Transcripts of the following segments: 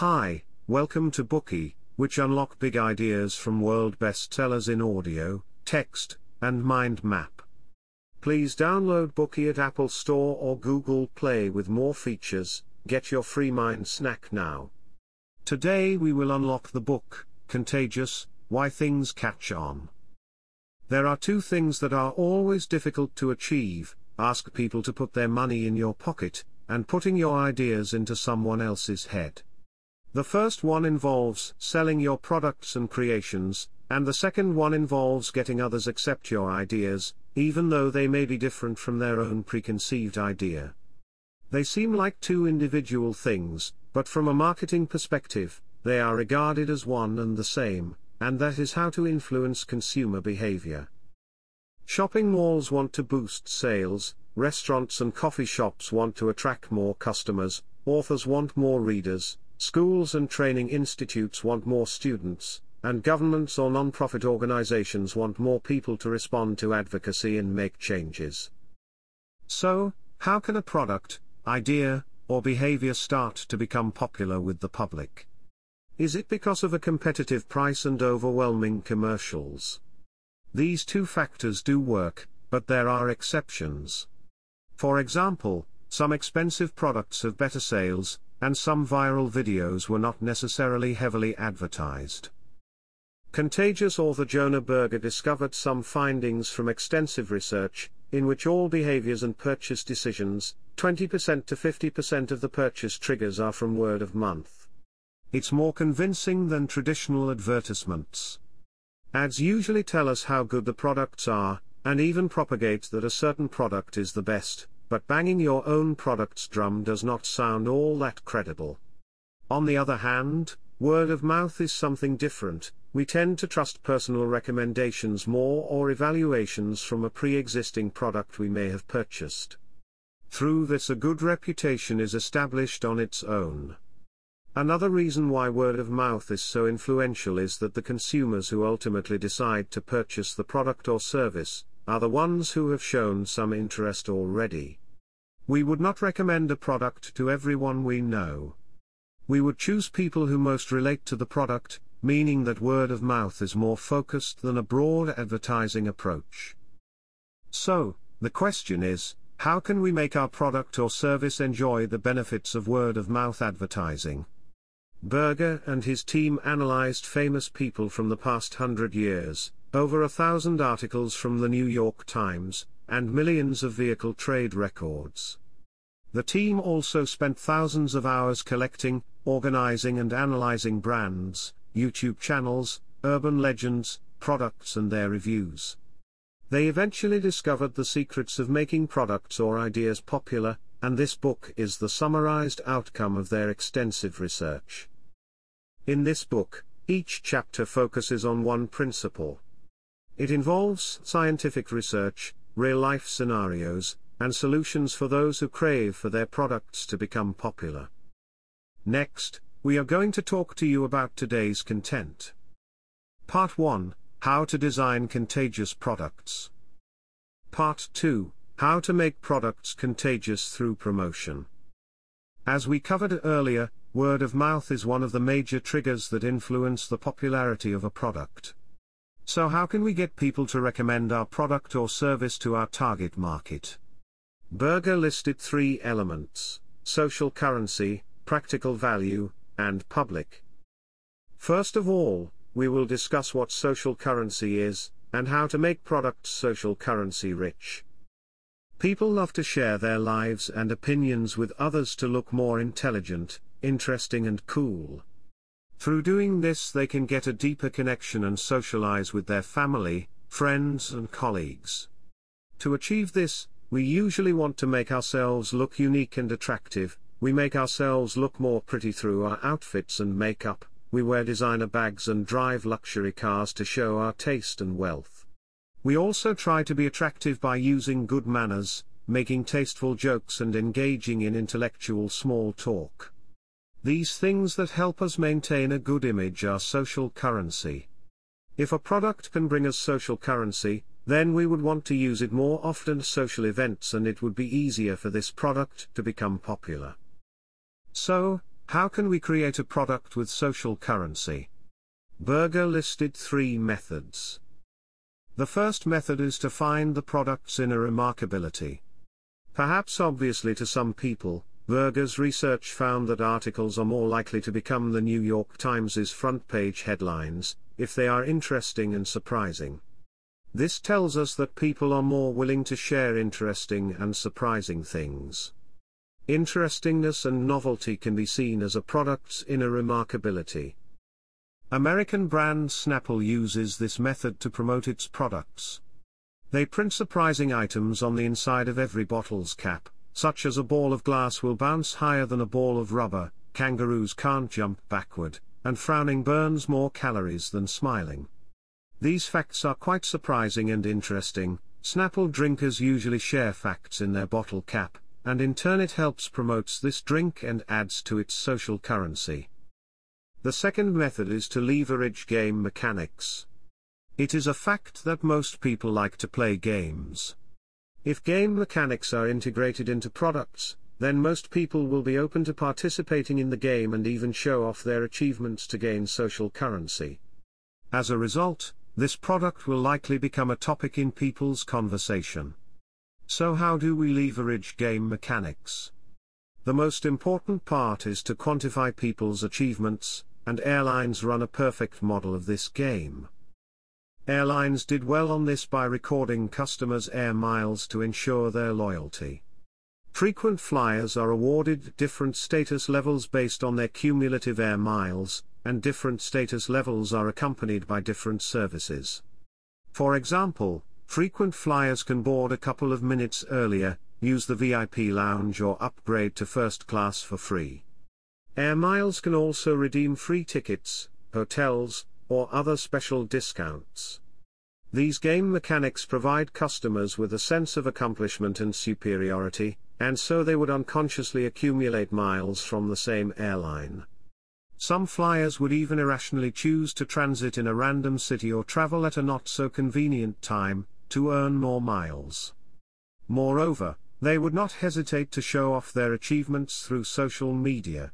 Hi, welcome to Bookey, which unlock big ideas from world bestsellers in audio, text, and mind map. Please download Bookey at Apple Store or Google Play with more features. Get your free mind snack now. Today we will unlock the book, Contagious Why Things Catch On. There are two things that are always difficult to achieve ask people to put their money in your pocket, and putting your ideas into someone else's head. The first one involves selling your products and creations, and the second one involves getting others accept your ideas, even though they may be different from their own preconceived idea. They seem like two individual things, but from a marketing perspective, they are regarded as one and the same, and that is how to influence consumer behavior. Shopping malls want to boost sales, restaurants and coffee shops want to attract more customers, authors want more readers, Schools and training institutes want more students, and governments or non-profit organizations want more people to respond to advocacy and make changes. So, how can a product, idea, or behavior start to become popular with the public? Is it because of a competitive price and overwhelming commercials? These two factors do work, but there are exceptions. For example, some expensive products have better sales, and some viral videos were not necessarily heavily advertised. Contagious author Jonah Berger discovered some findings from extensive research, in which all behaviors and purchase decisions, 20% to 50% of the purchase triggers are from word of mouth. It's more convincing than traditional advertisements. Ads usually tell us how good the products are, and even propagate that a certain product is the best, but banging your own product's drum does not sound all that credible. On the other hand, word of mouth is something different, we tend to trust personal recommendations more or evaluations from a pre-existing product we may have purchased. Through this a good reputation is established on its own. Another reason why word of mouth is so influential is that the consumers who ultimately decide to purchase the product or service, are the ones who have shown some interest already. We would not recommend a product to everyone we know. We would choose people who most relate to the product, meaning that word of mouth is more focused than a broad advertising approach. So, the question is, how can we make our product or service enjoy the benefits of word of mouth advertising? Berger and his team analyzed famous people from the past hundred years, over a thousand articles from the New York Times, and millions of vehicle trade records. The team also spent thousands of hours collecting, organizing and analyzing brands, YouTube channels, urban legends, products and their reviews. They eventually discovered the secrets of making products or ideas popular, and this book is the summarized outcome of their extensive research. In this book, each chapter focuses on one principle. It involves scientific research, real-life scenarios, and solutions for those who crave for their products to become popular. Next, we are going to talk to you about today's content. Part 1 How to design contagious products. Part 2 How to make products contagious through promotion. As we covered earlier, word of mouth is one of the major triggers that influence the popularity of a product. So how can we get people to recommend our product or service to our target market? Berger listed three elements, social currency, practical value, and public. First of all, we will discuss what social currency is, and how to make products social currency rich. People love to share their lives and opinions with others to look more intelligent, interesting and cool. Through doing this they can get a deeper connection and socialize with their family, friends and colleagues. To achieve this, we usually want to make ourselves look unique and attractive, we make ourselves look more pretty through our outfits and makeup, we wear designer bags and drive luxury cars to show our taste and wealth. We also try to be attractive by using good manners, making tasteful jokes and engaging in intellectual small talk. These things that help us maintain a good image are social currency. If a product can bring us social currency, then we would want to use it more often at social events and it would be easier for this product to become popular. So, How can we create a product with social currency? Berger listed three methods. The first method is to find the product's inner remarkability. Perhaps obviously to some people, Berger's research found that articles are more likely to become the New York Times' front page headlines, if they are interesting and surprising. This tells us that people are more willing to share interesting and surprising things. Interestingness and novelty can be seen as a product's inner remarkability. American brand Snapple uses this method to promote its products. They print surprising items on the inside of every bottle's cap, such as a ball of glass will bounce higher than a ball of rubber, kangaroos can't jump backward, and frowning burns more calories than smiling. These facts are quite surprising and interesting. Snapple drinkers usually share facts in their bottle cap, and in turn it helps promotes this drink and adds to its social currency. The second method is to leverage game mechanics. It is a fact that most people like to play games. If game mechanics are integrated into products, then most people will be open to participating in the game and even show off their achievements to gain social currency. As a result, this product will likely become a topic in people's conversation. So how do we leverage game mechanics? The most important part is to quantify people's achievements, and airlines run a perfect model of this game. Airlines did well on this by recording customers' air miles to ensure their loyalty. Frequent flyers are awarded different status levels based on their cumulative air miles, and different status levels are accompanied by different services. For example, frequent flyers can board a couple of minutes earlier, use the VIP lounge or upgrade to first class for free. Air Miles can also redeem free tickets, hotels, or other special discounts. These game mechanics provide customers with a sense of accomplishment and superiority, and so they would unconsciously accumulate miles from the same airline. Some flyers would even irrationally choose to transit in a random city or travel at a not so convenient time, to earn more miles. Moreover, they would not hesitate to show off their achievements through social media.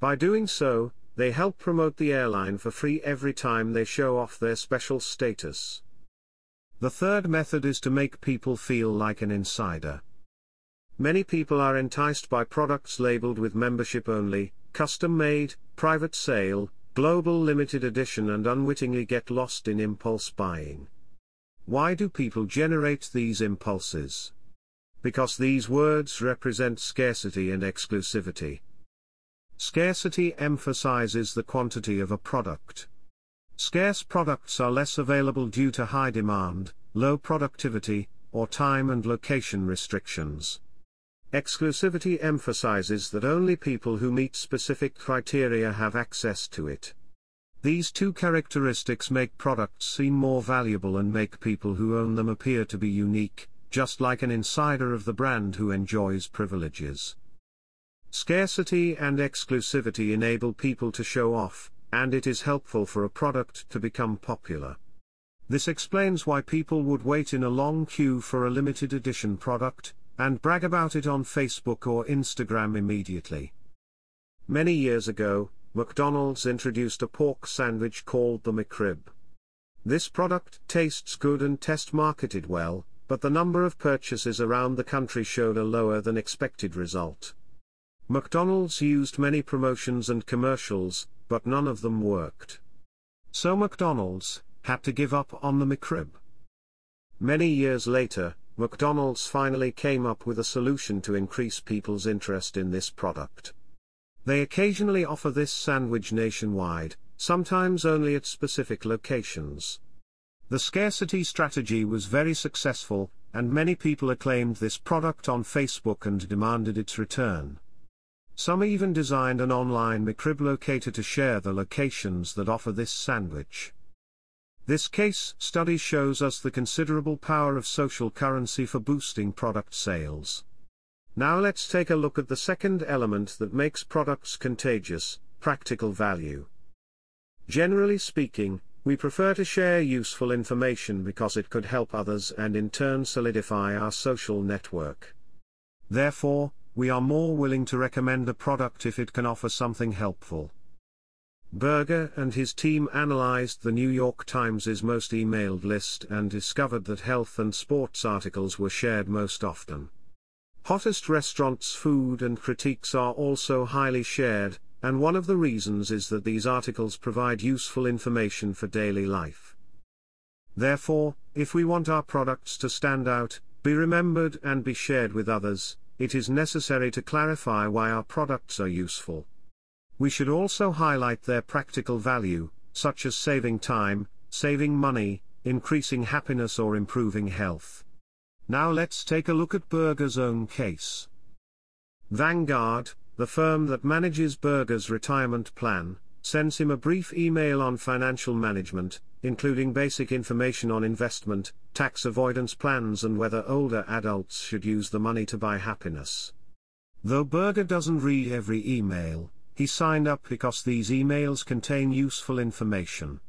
By doing so, they help promote the airline for free every time they show off their special status. The third method is to make people feel like an insider. Many people are enticed by products labeled with membership only, custom made, private sale, global limited edition and unwittingly get lost in impulse buying. Why do people generate these impulses? Because these words represent scarcity and exclusivity. Scarcity emphasizes the quantity of a product. Scarce products are less available due to high demand, low productivity, or time and location restrictions. Exclusivity emphasizes that only people who meet specific criteria have access to it. These two characteristics make products seem more valuable and make people who own them appear to be unique, just like an insider of the brand who enjoys privileges. Scarcity and exclusivity enable people to show off, and it is helpful for a product to become popular. This explains why people would wait in a long queue for a limited edition product, and brag about it on Facebook or Instagram immediately. Many years ago, McDonald's introduced a pork sandwich called the McRib. This product tastes good and test marketed well, but the number of purchases around the country showed a lower than expected result. McDonald's used many promotions and commercials, but none of them worked. So McDonald's had to give up on the McRib. Many years later, McDonald's finally came up with a solution to increase people's interest in this product. They occasionally offer this sandwich nationwide, sometimes only at specific locations. The scarcity strategy was very successful, and many people acclaimed this product on Facebook and demanded its return. Some even designed an online McRib locator to share the locations that offer this sandwich. This case study shows us the considerable power of social currency for boosting product sales. Now let's take a look at the second element that makes products contagious, practical value. Generally speaking, we prefer to share useful information because it could help others and in turn solidify our social network. Therefore, we are more willing to recommend a product if it can offer something helpful. Berger and his team analyzed the New York Times' most emailed list and discovered that health and sports articles were shared most often. Hottest restaurants' food and critiques are also highly shared, and one of the reasons is that these articles provide useful information for daily life. Therefore, if we want our products to stand out, be remembered and be shared with others, it is necessary to clarify why our products are useful. We should also highlight their practical value, such as saving time, saving money, increasing happiness or improving health. Now let's take a look at Berger's own case. Vanguard, the firm that manages Berger's retirement plan, sends him a brief email on financial management, including basic information on investment, tax avoidance plans and whether older adults should use the money to buy happiness. Though Berger doesn't read every email, he signed up because these emails contain useful information.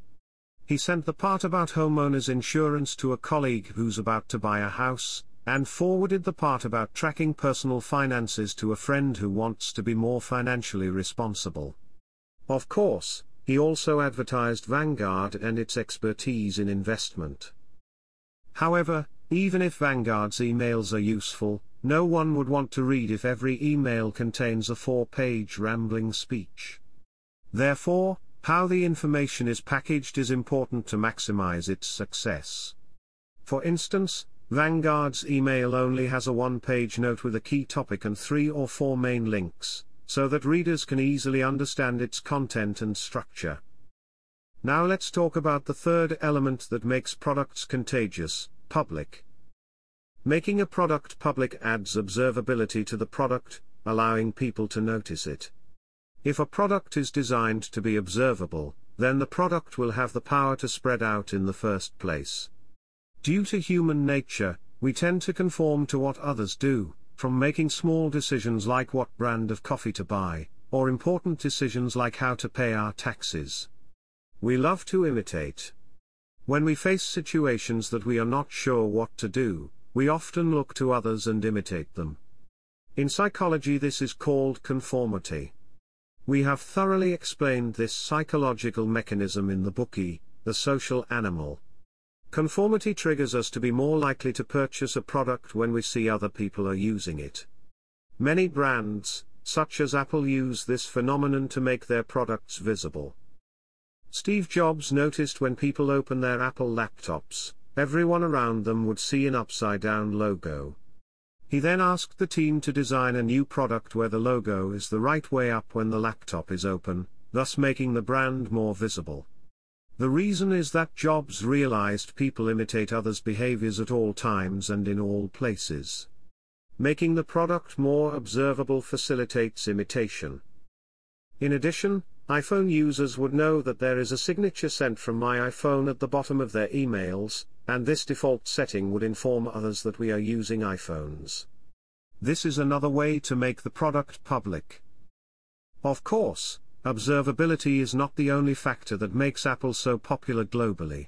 He sent the part about homeowners insurance to a colleague who's about to buy a house, and forwarded the part about tracking personal finances to a friend who wants to be more financially responsible. Of course, he also advertised Vanguard and its expertise in investment. However, even if Vanguard's emails are useful, no one would want to read if every email contains a four-page rambling speech. Therefore, how the information is packaged is important to maximize its success. For instance, Vanguard's email only has a one-page note with a key topic and three or four main links, so that readers can easily understand its content and structure. Now let's talk about the third element that makes products contagious, public. Making a product public adds observability to the product, allowing people to notice it. If a product is designed to be observable, then the product will have the power to spread out in the first place. Due to human nature, we tend to conform to what others do, from making small decisions like what brand of coffee to buy, or important decisions like how to pay our taxes. We love to imitate. When we face situations that we are not sure what to do, we often look to others and imitate them. In psychology, this is called conformity. We have thoroughly explained this psychological mechanism in the Bookey, The Social Animal. Conformity triggers us to be more likely to purchase a product when we see other people are using it. Many brands, such as Apple, use this phenomenon to make their products visible. Steve Jobs noticed when people open their Apple laptops, everyone around them would see an upside down logo. He then asked the team to design a new product where the logo is the right way up when the laptop is open, thus making the brand more visible. The reason is that Jobs realized people imitate others' behaviors at all times and in all places. Making the product more observable facilitates imitation. In addition, iPhone users would know that there is a signature sent from my iPhone at the bottom of their emails, and this default setting would inform others that we are using iPhones. This is another way to make the product public. Of course, observability is not the only factor that makes Apple so popular globally.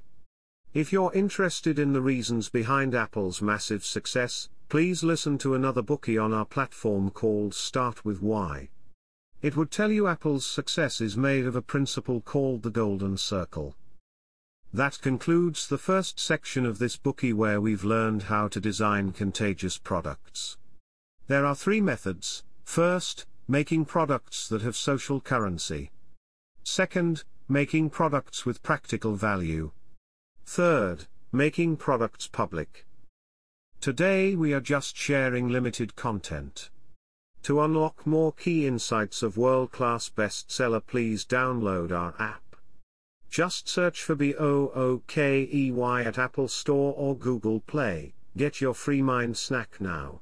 If you're interested in the reasons behind Apple's massive success, please listen to another Bookey on our platform called Start with Why. It would tell you Apple's success is made of a principle called the Golden Circle. That concludes the first section of this Bookey where we've learned how to design contagious products. There are three methods. First, making products that have social currency. Second, making products with practical value. Third, making products public. Today we are just sharing limited content. To unlock more key insights of world-class bestseller please download our app. Just search for B-O-O-K-E-Y at Apple Store or Google Play. Get your free mind snack now.